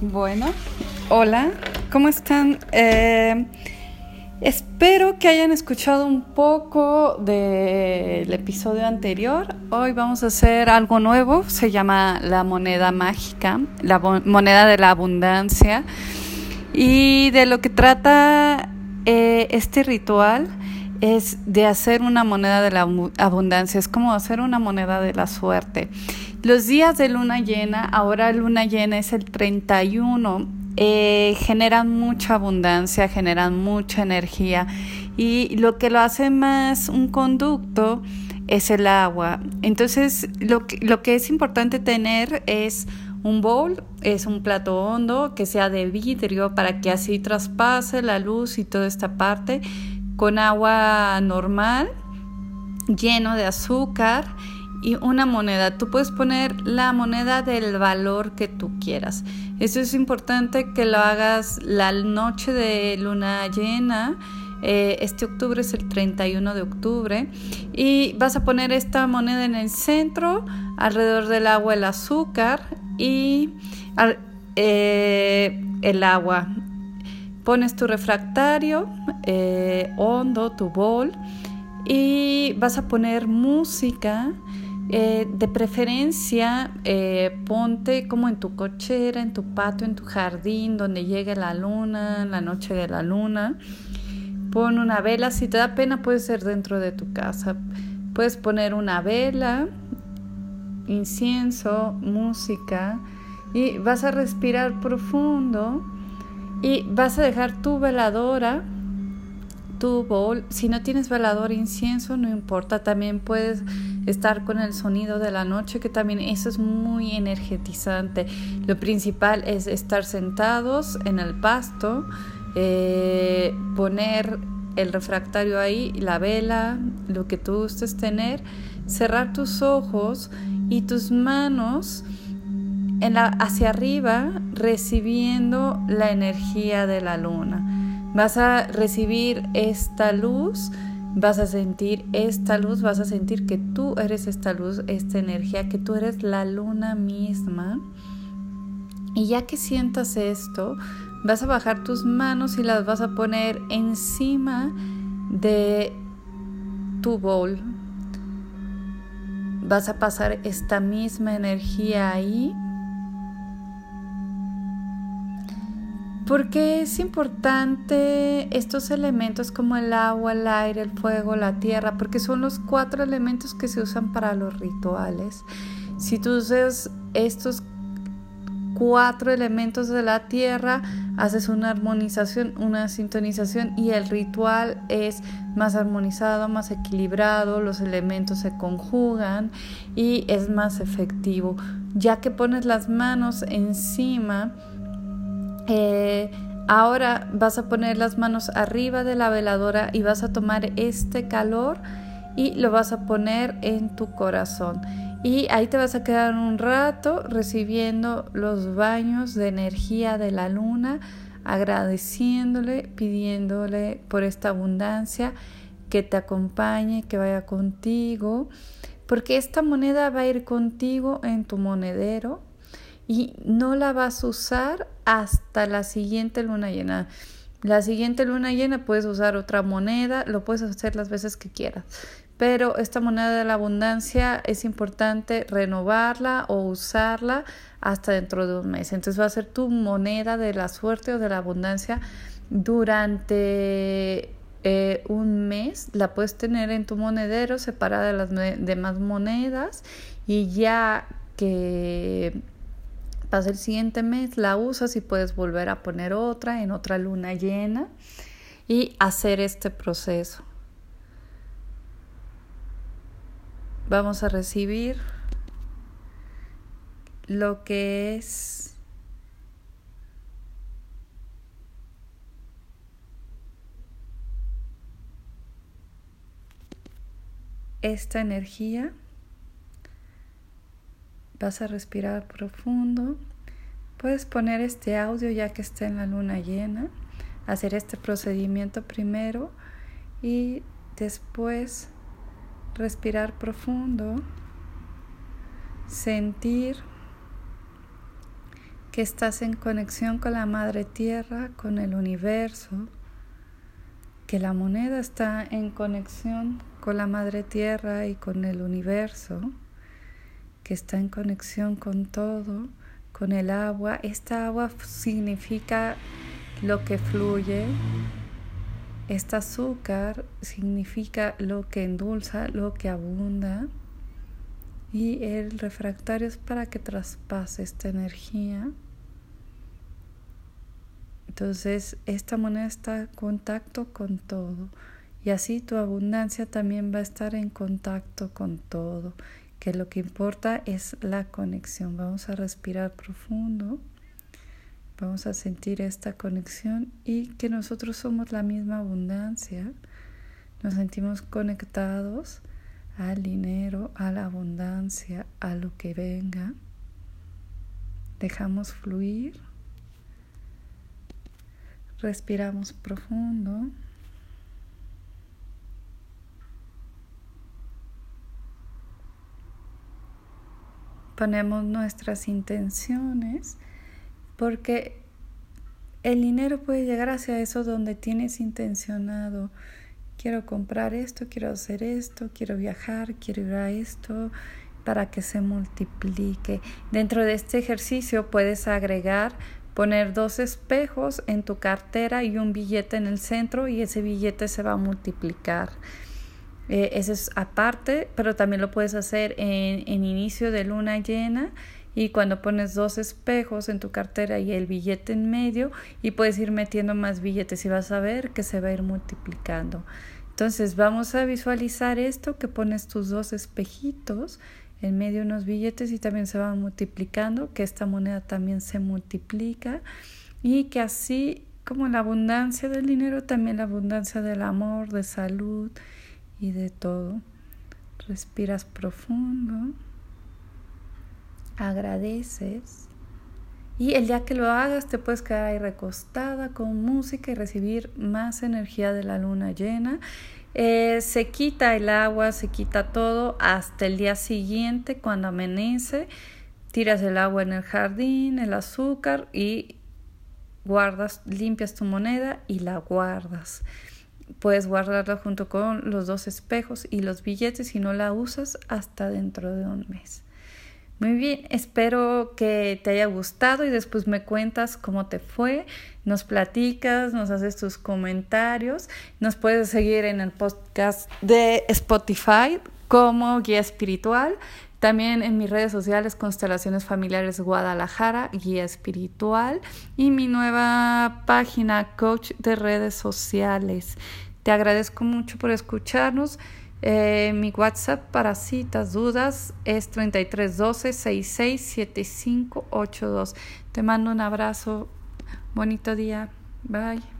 Bueno, hola, ¿cómo están? Eh, espero que hayan escuchado un poco del episodio anterior. Hoy vamos a hacer algo nuevo, se llama la moneda mágica, la moneda de la abundancia. Y de lo que trata eh, este ritual es de hacer una moneda de la abundancia, es como hacer una moneda de la suerte. Los días de luna llena, ahora luna llena es el 31, eh, generan mucha abundancia, generan mucha energía y lo que lo hace más un conducto es el agua. Entonces, lo que, lo que es importante tener es un bowl, es un plato hondo que sea de vidrio para que así traspase la luz y toda esta parte con agua normal, lleno de azúcar y una moneda. Tú puedes poner la moneda del valor que tú quieras. Eso es importante que lo hagas la noche de luna llena. Eh, este octubre es el 31 de octubre y vas a poner esta moneda en el centro, alrededor del agua el azúcar y eh, el agua. Pones tu refractario eh, hondo, tu bol y vas a poner música eh, de preferencia, eh, ponte como en tu cochera, en tu patio, en tu jardín, donde llegue la luna, la noche de la luna. Pon una vela, si te da pena puede ser dentro de tu casa. Puedes poner una vela, incienso, música y vas a respirar profundo y vas a dejar tu veladora tu bol. Si no tienes velador incienso, no importa, también puedes estar con el sonido de la noche, que también eso es muy energetizante. Lo principal es estar sentados en el pasto, eh, poner el refractario ahí, la vela, lo que tú gustes tener, cerrar tus ojos y tus manos hacia arriba recibiendo la energía de la luna. Vas a recibir esta luz, vas a sentir esta luz, vas a sentir que tú eres esta luz, esta energía, que tú eres la luna misma. Y ya que sientas esto, vas a bajar tus manos y las vas a poner encima de tu bowl. Vas a pasar esta misma energía ahí Porque es importante estos elementos como el agua, el aire, el fuego, la tierra? Porque son los cuatro elementos que se usan para los rituales. Si tú usas estos cuatro elementos de la tierra, haces una armonización, una sintonización y el ritual es más armonizado, más equilibrado, los elementos se conjugan y es más efectivo. Ya que pones las manos encima, eh, ahora vas a poner las manos arriba de la veladora y vas a tomar este calor y lo vas a poner en tu corazón. Y ahí te vas a quedar un rato recibiendo los baños de energía de la luna, agradeciéndole, pidiéndole por esta abundancia que te acompañe, que vaya contigo, porque esta moneda va a ir contigo en tu monedero y no la vas a usar hasta la siguiente luna llena. La siguiente luna llena puedes usar otra moneda, lo puedes hacer las veces que quieras. Pero esta moneda de la abundancia es importante renovarla o usarla hasta dentro de un mes. Entonces va a ser tu moneda de la suerte o de la abundancia durante eh, un mes. La puedes tener en tu monedero separada de las demás monedas y ya que Pasa el siguiente mes, la usas y puedes volver a poner otra en otra luna llena y hacer este proceso. Vamos a recibir lo que es esta energía Vas a respirar profundo. Puedes poner este audio ya que está en la luna llena, hacer este procedimiento primero y después respirar profundo, sentir que estás en conexión con la Madre Tierra, con el universo, que la moneda está en conexión con la Madre Tierra y con el universo, que está en conexión con todo, con el agua. Esta agua significa lo que fluye. Este azúcar significa lo que endulza, lo que abunda. Y el refractario es para que traspase esta energía. Entonces, esta moneda está en contacto con todo. Y así tu abundancia también va a estar en contacto con todo. Que lo que importa es la conexión. Vamos a respirar profundo. Vamos a sentir esta conexión y que nosotros somos la misma abundancia. Nos sentimos conectados al dinero, a la abundancia, a lo que venga. Dejamos fluir. Respiramos profundo. Ponemos nuestras intenciones porque el dinero puede llegar hacia eso donde tienes intencionado quiero comprar esto, quiero hacer esto, quiero viajar, quiero ir a esto, para que se multiplique. Dentro de este ejercicio puedes agregar, poner dos espejos en tu cartera y un billete en el centro y ese billete se va a multiplicar. Eh, ese es aparte, pero también lo puedes hacer en, en inicio de luna llena y cuando pones dos espejos en tu cartera y el billete en medio y puedes ir metiendo más billetes y vas a ver que se va a ir multiplicando. Entonces vamos a visualizar esto que pones tus dos espejitos en medio de unos billetes y también se van multiplicando, que esta moneda también se multiplica y que así como la abundancia del dinero, también la abundancia del amor, de salud y de todo. Respiras profundo agradeces y el día que lo hagas te puedes quedar ahí recostada con música y recibir más energía de la luna llena. Eh, se quita el agua, se quita todo hasta el día siguiente cuando amanece. Tiras el agua en el jardín, el azúcar y guardas, limpias tu moneda y la guardas. Puedes guardarla junto con los dos espejos y los billetes y no la usas hasta dentro de un mes. Muy bien, espero que te haya gustado y después me cuentas cómo te fue, nos platicas, nos haces tus comentarios, nos puedes seguir en el podcast de Spotify como guía espiritual, también en mis redes sociales Constelaciones Familiares Guadalajara, guía espiritual y mi nueva página coach de redes sociales. Te agradezco mucho por escucharnos. Eh, mi WhatsApp para citas, dudas es 3312 667582. Te mando un abrazo. Bonito día. Bye.